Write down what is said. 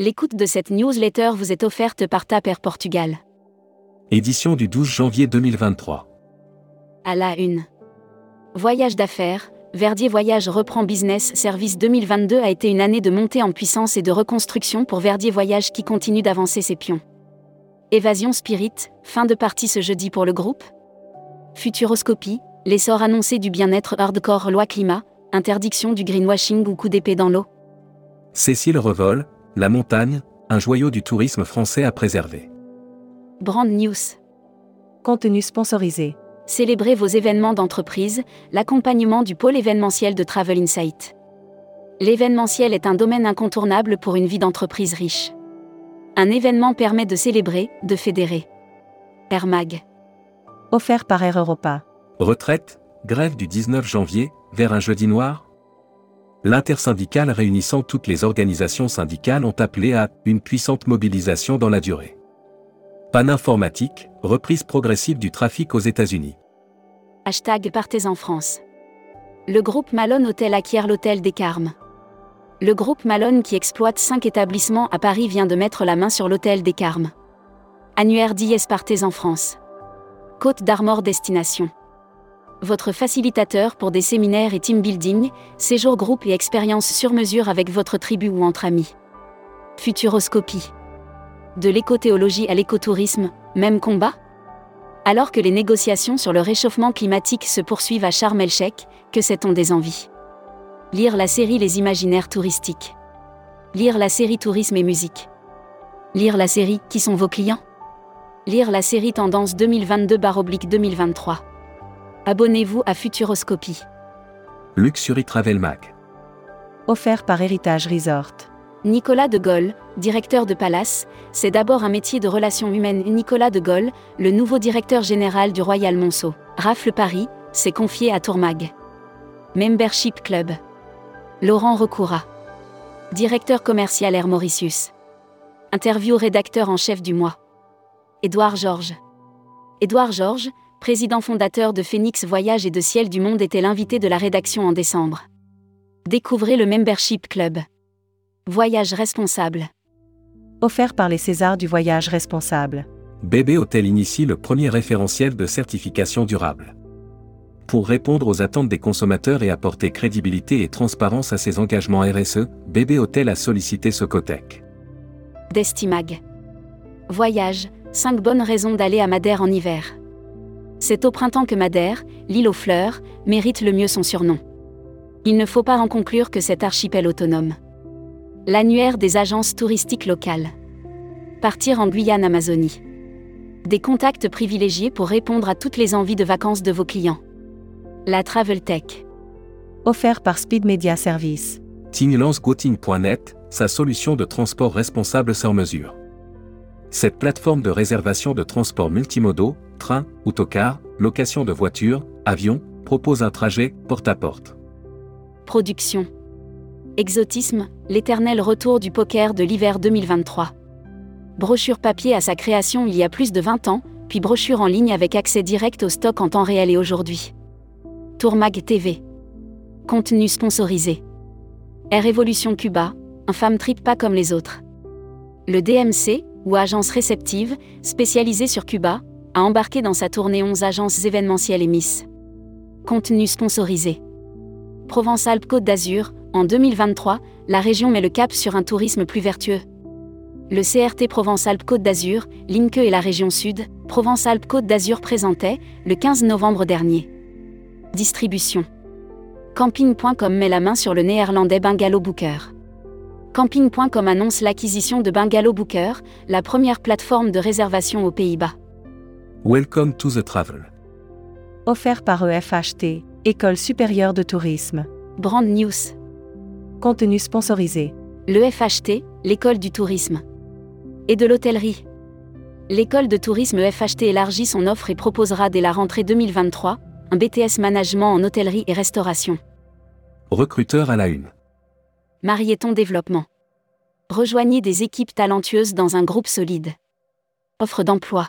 L'écoute de cette newsletter vous est offerte par Taper Portugal. Édition du 12 janvier 2023. À la une. Voyage d'affaires, Verdier Voyage reprend Business Service 2022 a été une année de montée en puissance et de reconstruction pour Verdier Voyage qui continue d'avancer ses pions. Évasion Spirit, fin de partie ce jeudi pour le groupe. Futuroscopie, l'essor annoncé du bien-être hardcore loi climat, interdiction du greenwashing ou coup d'épée dans l'eau. Cécile Revol, La montagne, un joyau du tourisme français à préserver. Brand News. Contenu sponsorisé. Célébrez vos événements d'entreprise, l'accompagnement du pôle événementiel de Travel Insight. L'événementiel est un domaine incontournable pour une vie d'entreprise riche. Un événement permet de célébrer, de fédérer. Air Mag. Offert par Air Europa. Retraite, grève du 19 janvier, vers un jeudi noir L'intersyndicale réunissant toutes les organisations syndicales ont appelé à une puissante mobilisation dans la durée. Panne informatique, reprise progressive du trafic aux États-Unis. Hashtag Partez en France. Le groupe Malone Hotel acquiert l'hôtel des Carmes. Le groupe Malone qui exploite 5 établissements à Paris vient de mettre la main sur l'hôtel des Carmes. Annuaire d'IS Partez en France. Côte d'Armor Destination. Votre facilitateur pour des séminaires et team building, séjours groupe et expériences sur mesure avec votre tribu ou entre amis. Futuroscopie. De l'écothéologie à l'écotourisme, même combat? Alors que les négociations sur le réchauffement climatique se poursuivent à Sharm el-Sheikh, que sait-on des envies? Lire la série Les imaginaires touristiques. Lire la série Tourisme et musique. Lire la série Qui sont vos clients? Lire la série Tendance 2022-2023. Abonnez-vous à Futuroscopie. Luxury Travel Mag. Offert par Héritage Resort. Nicolas de Gaulle, directeur de Palace, c'est d'abord un métier de relations humaines. Nicolas de Gaulle, le nouveau directeur général du Royal Monceau, Rafle Paris, s'est confié à Tourmag. Membership Club. Laurent Recoura. Directeur commercial Air Mauritius. Interview rédacteur en chef du mois. Édouard Georges. Édouard Georges, président fondateur de Phoenix Voyage et de Ciel du Monde, était l'invité de la rédaction en décembre. Découvrez le Membership Club. Voyage responsable. Offert par les Césars du voyage responsable. Bébé Hôtel initie le premier référentiel de certification durable. Pour répondre aux attentes des consommateurs et apporter crédibilité et transparence à ses engagements RSE, Bébé Hôtel a sollicité Socotec. Destimag. Voyage, 5 bonnes raisons d'aller à Madère en hiver. C'est au printemps que Madère, l'île aux fleurs, mérite le mieux son surnom. Il ne faut pas en conclure que cet archipel autonome. L'annuaire des agences touristiques locales. Partir en Guyane Amazonie. Des contacts privilégiés pour répondre à toutes les envies de vacances de vos clients. La Travel Tech. Offert par Speed Media Service. Tinglancegouting.net, sa solution de transport responsable sur mesure. Cette plateforme de réservation de transports multimodaux, train, autocar, location de voitures, avions, propose un trajet porte à porte. Production. Exotisme, l'éternel retour du poker de l'hiver 2023. Brochure papier à sa création il y a plus de 20 ans, puis brochure en ligne avec accès direct au stock en temps réel et aujourd'hui. Tourmag TV. Contenu sponsorisé. Air Evolution Cuba, un femme trip pas comme les autres. Le DMC, ou agence réceptive, spécialisée sur Cuba, a embarqué dans sa tournée 11 agences événementielles et Miss. Contenu sponsorisé. Provence-Alpes-Côte d'Azur, en 2023, la région met le cap sur un tourisme plus vertueux. Le CRT Provence-Alpes-Côte d'Azur, l'INCE et la région Sud, Provence-Alpes-Côte d'Azur présentait, le 15 novembre dernier. Distribution. Camping.com met la main sur le néerlandais Bungalow Booker. Camping.com annonce l'acquisition de Bungalow Booker, la première plateforme de réservation aux Pays-Bas. Welcome to the travel. Offert par EFHT, École supérieure de tourisme. Brand News. Contenu sponsorisé. Le FHT, l'école du tourisme. Et de l'hôtellerie. L'école de tourisme FHT élargit son offre et proposera dès la rentrée 2023 un BTS management en hôtellerie et restauration. Recruteur à la une. Marieton Développement. Rejoignez des équipes talentueuses dans un groupe solide. Offre d'emploi.